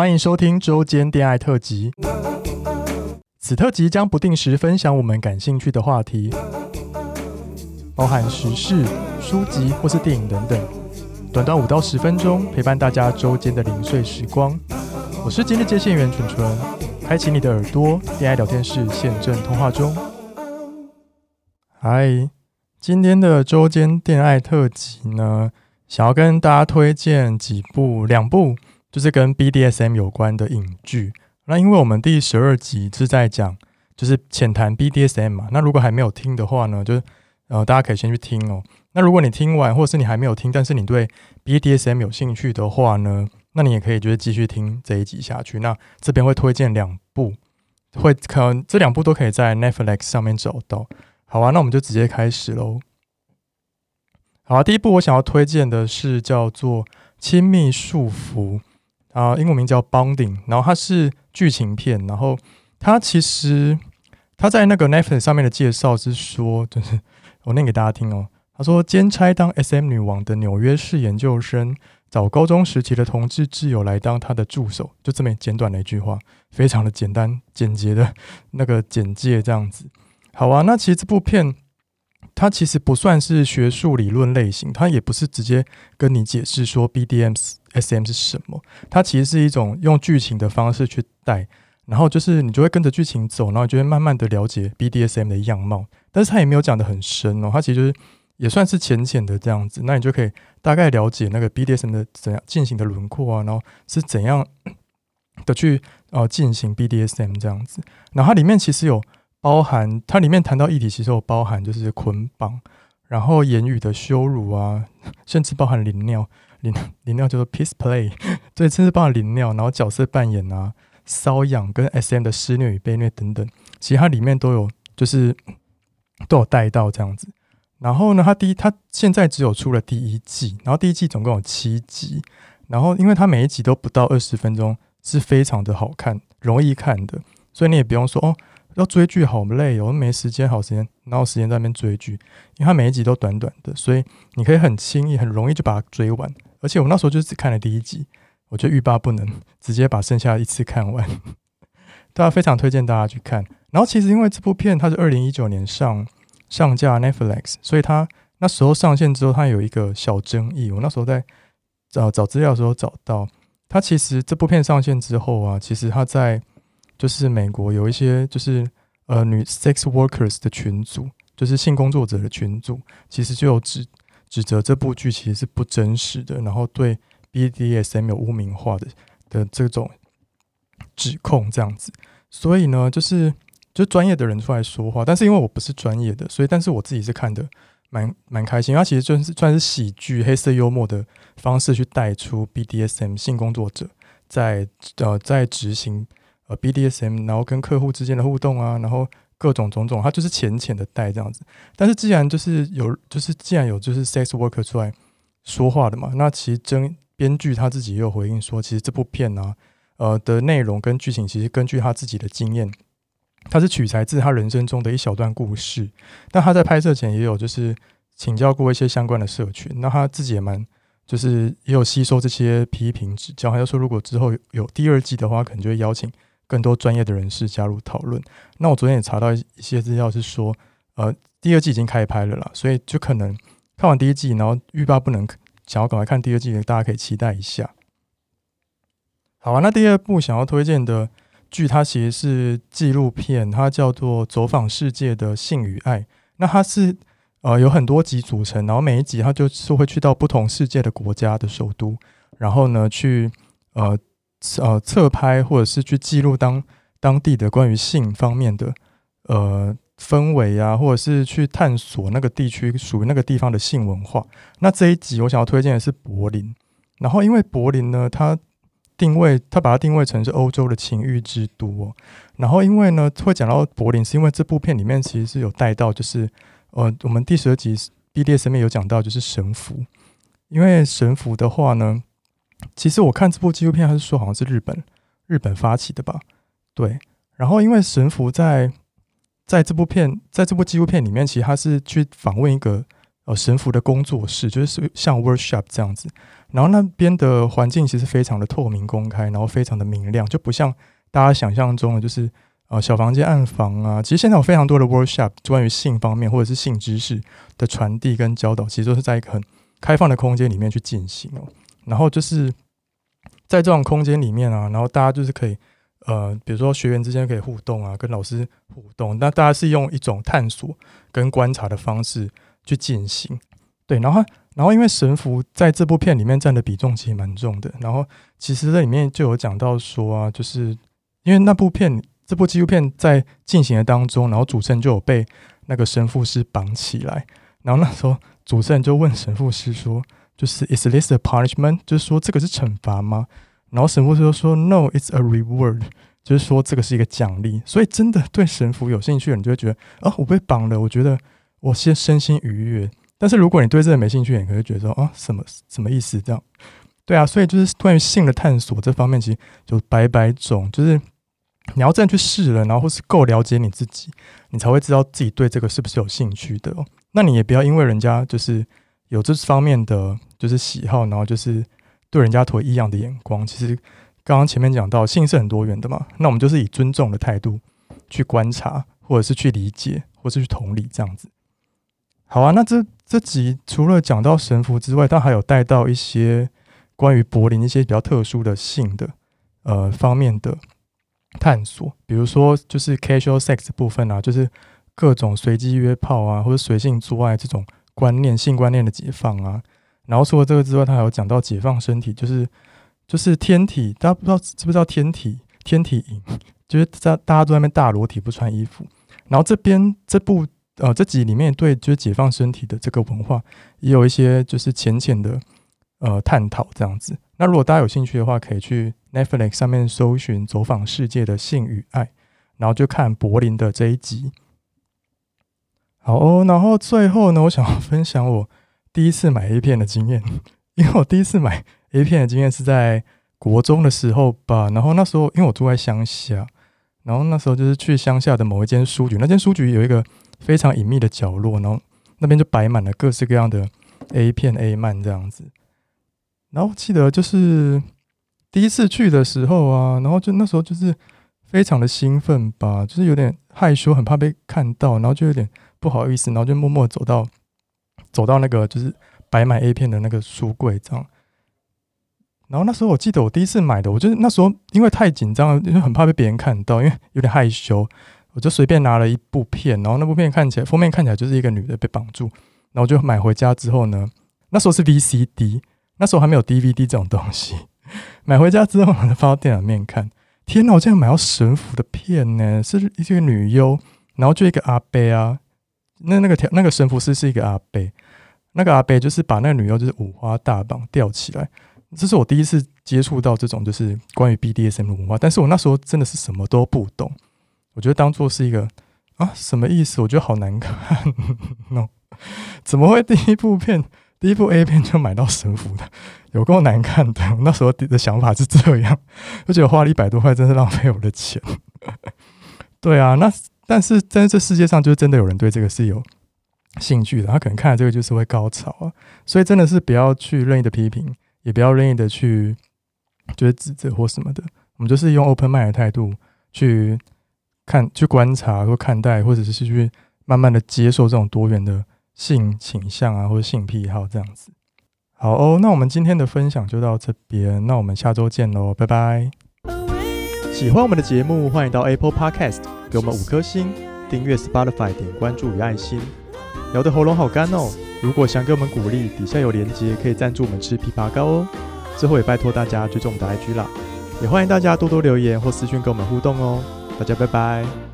欢迎收听周间恋爱特辑。此特辑将不定时分享我们感兴趣的话题，包含时事、书籍或是电影等等，短短五到十分钟，陪伴大家周间的零碎时光。我是今日接线员纯纯，开启你的耳朵，恋爱聊天室现正通话中。嗨，今天的周间恋爱特辑呢，想要跟大家推荐几部，两部。就是跟 BDSM 有关的影剧。那因为我们第十二集是在讲，就是浅谈 BDSM 嘛。那如果还没有听的话呢，就是呃大家可以先去听哦。那如果你听完，或是你还没有听，但是你对 BDSM 有兴趣的话呢，那你也可以就是继续听这一集下去。那这边会推荐两部，会可能这两部都可以在 Netflix 上面找到。好啊，那我们就直接开始喽。好啊，第一部我想要推荐的是叫做《亲密束缚》。啊，英文名叫 Bonding，然后它是剧情片，然后它其实它在那个 Netflix 上面的介绍是说，就是我念给大家听哦。他说，兼差当 SM 女王的纽约市研究生，找高中时期的同志挚友来当他的助手，就这么简短的一句话，非常的简单简洁的那个简介这样子。好啊，那其实这部片。它其实不算是学术理论类型，它也不是直接跟你解释说 BDM SM 是什么，它其实是一种用剧情的方式去带，然后就是你就会跟着剧情走，然后就会慢慢的了解 BDSM 的样貌，但是它也没有讲得很深哦，它其实也算是浅浅的这样子，那你就可以大概了解那个 BDSM 的怎样进行的轮廓啊，然后是怎样 的去呃进行 BDSM 这样子，然后它里面其实有。包含它里面谈到议题，其实有包含就是捆绑，然后言语的羞辱啊，甚至包含淋尿，淋淋尿叫做 piss play，对，甚至包含淋尿，然后角色扮演啊，瘙痒跟 SM 的施虐与被虐等等，其实它里面都有，就是 都有带到这样子。然后呢，它第一，它现在只有出了第一季，然后第一季总共有七集，然后因为它每一集都不到二十分钟，是非常的好看，容易看的，所以你也不用说哦。要追剧好累哦，没时间，好时间，哪有时间在那边追剧？因为它每一集都短短的，所以你可以很轻易、很容易就把它追完。而且我那时候就只看了第一集，我就欲罢不能，直接把剩下一次看完。大家非常推荐大家去看。然后其实因为这部片它是二零一九年上上架 Netflix，所以它那时候上线之后，它有一个小争议。我那时候在找找资料的时候找到，它其实这部片上线之后啊，其实它在。就是美国有一些就是呃女 sex workers 的群组，就是性工作者的群组，其实就有指指责这部剧其实是不真实的，然后对 BDSM 有污名化的的这种指控这样子。所以呢，就是就专业的人出来说话，但是因为我不是专业的，所以但是我自己是看的蛮蛮开心。它其实就是算是喜剧、黑色幽默的方式去带出 BDSM 性工作者在呃在执行。呃，BDSM，然后跟客户之间的互动啊，然后各种种种，它就是浅浅的带这样子。但是既然就是有，就是既然有就是 sex worker 出来说话的嘛，那其实真编剧他自己也有回应说，其实这部片呢、呃的内容跟剧情其实根据他自己的经验，他是取材自他人生中的一小段故事。但他在拍摄前也有就是请教过一些相关的社群，那他自己也蛮就是也有吸收这些批评指教。他就说，如果之后有第二季的话，可能就会邀请。更多专业的人士加入讨论。那我昨天也查到一些资料，是说，呃，第二季已经开拍了啦，所以就可能看完第一季，然后欲罢不能，想要赶快看第二季的，大家可以期待一下。好啊，那第二部想要推荐的剧，它其实是纪录片，它叫做《走访世界的性与爱》。那它是呃有很多集组成，然后每一集它就是会去到不同世界的国家的首都，然后呢去呃。呃，侧拍或者是去记录当当地的关于性方面的呃氛围啊，或者是去探索那个地区属于那个地方的性文化。那这一集我想要推荐的是柏林，然后因为柏林呢，它定位它把它定位成是欧洲的情欲之都哦。然后因为呢会讲到柏林，是因为这部片里面其实是有带到，就是呃我们第十二集 BDSM 有讲到，就是绳缚。因为绳缚的话呢。其实我看这部纪录片，还是说好像是日本日本发起的吧？对。然后因为绳缚在在这部片，在这部纪录片里面，其实他是去访问一个呃神父的工作室，就是像 workshop 这样子。然后那边的环境其实非常的透明公开，然后非常的明亮，就不像大家想象中的，就是呃小房间暗房啊。其实现在有非常多的 workshop 关于性方面或者是性知识的传递跟教导，其实都是在一个很开放的空间里面去进行哦。然后就是在这种空间里面啊，然后大家就是可以呃，比如说学员之间可以互动啊，跟老师互动。那大家是用一种探索跟观察的方式去进行，对，然后。然后，因为神父在这部片里面占的比重其实蛮重的。然后，其实这里面就有讲到说啊，就是因为那部片这部纪录片在进行的当中，然后主持人就有被那个神父师绑起来。然后那时候主持人就问神父师说：“就是 Is this a punishment？就是说这个是惩罚吗？”然后神父就说：“No，it's a reward。就是说这个是一个奖励。所以真的对神父有兴趣的人就会觉得啊，我被绑了，我觉得我先身心愉悦。”但是如果你对这个没兴趣，你可能会觉得说啊，什么什么意思？这样，对啊，所以就是关于性的探索这方面，其实就百百种，就是你要这样去试了，然后或是够了解你自己，你才会知道自己对这个是不是有兴趣的哦。那你也不要因为人家就是有这方面的就是喜好，然后就是对人家投异样的眼光。其实刚刚前面讲到，性是很多元的嘛，那我们就是以尊重的态度去观察，或者是去理解，或是去同理这样子。好啊，那这这集除了讲到神父之外，它还有带到一些关于柏林一些比较特殊的性的呃方面的探索，比如说就是 casual sex 部分啊，就是各种随机约炮啊，或者随性做爱这种观念、性观念的解放啊。然后除了这个之外，他还有讲到解放身体，就是就是天体，大家不知道知不知道天体天体营，就是在大家都在那边大裸体不穿衣服，然后这边这部。呃，这集里面对就是解放身体的这个文化，也有一些就是浅浅的呃探讨这样子。那如果大家有兴趣的话，可以去 Netflix 上面搜寻《走访世界的性与爱》，然后就看柏林的这一集。好哦，然后最后呢，我想要分享我第一次买 A 片的经验，因为我第一次买 A 片的经验是在国中的时候吧。然后那时候因为我住在乡下，然后那时候就是去乡下的某一间书局，那间书局有一个。非常隐秘的角落，然后那边就摆满了各式各样的 A 片、A 漫这样子。然后记得就是第一次去的时候啊，然后就那时候就是非常的兴奋吧，就是有点害羞，很怕被看到，然后就有点不好意思，然后就默默走到走到那个就是摆满 A 片的那个书柜这样。然后那时候我记得我第一次买的，我就是那时候因为太紧张了，就很怕被别人看到，因为有点害羞。我就随便拿了一部片，然后那部片看起来封面看起来就是一个女的被绑住，然后就买回家之后呢，那时候是 VCD，那时候还没有 DVD 这种东西。买回家之后呢，放到电脑面看，天哪！我竟然买到神父的片呢，是一个女优，然后就一个阿伯啊，那那个条那个神父师是一个阿伯，那个阿伯就是把那个女优就是五花大绑吊起来，这是我第一次接触到这种就是关于 BDSM 的文化，但是我那时候真的是什么都不懂。我觉得当做是一个啊，什么意思？我觉得好难看，no，怎么会第一部片、第一部 A 片就买到神父的？有够难看的。我那时候的想法是这样，而且我花了一百多块，真是浪费我的钱。对啊，那但是在这世界上，就真的有人对这个是有兴趣的。他可能看了这个就是会高潮啊，所以真的是不要去任意的批评，也不要任意的去就是指责或什么的。我们就是用 open mind 的态度去。看，去观察或看待，或者是去慢慢的接受这种多元的性倾向啊，或者性癖好这样子。好哦，那我们今天的分享就到这边，那我们下周见喽，拜拜。喜欢我们的节目，欢迎到 Apple Podcast 给我们五颗星，订阅 Spotify 点关注与爱心。聊得喉咙好干哦，如果想给我们鼓励，底下有连接可以赞助我们吃枇杷膏哦。最后也拜托大家追踪我们的 IG 啦，也欢迎大家多多留言或私讯跟我们互动哦。大家拜拜。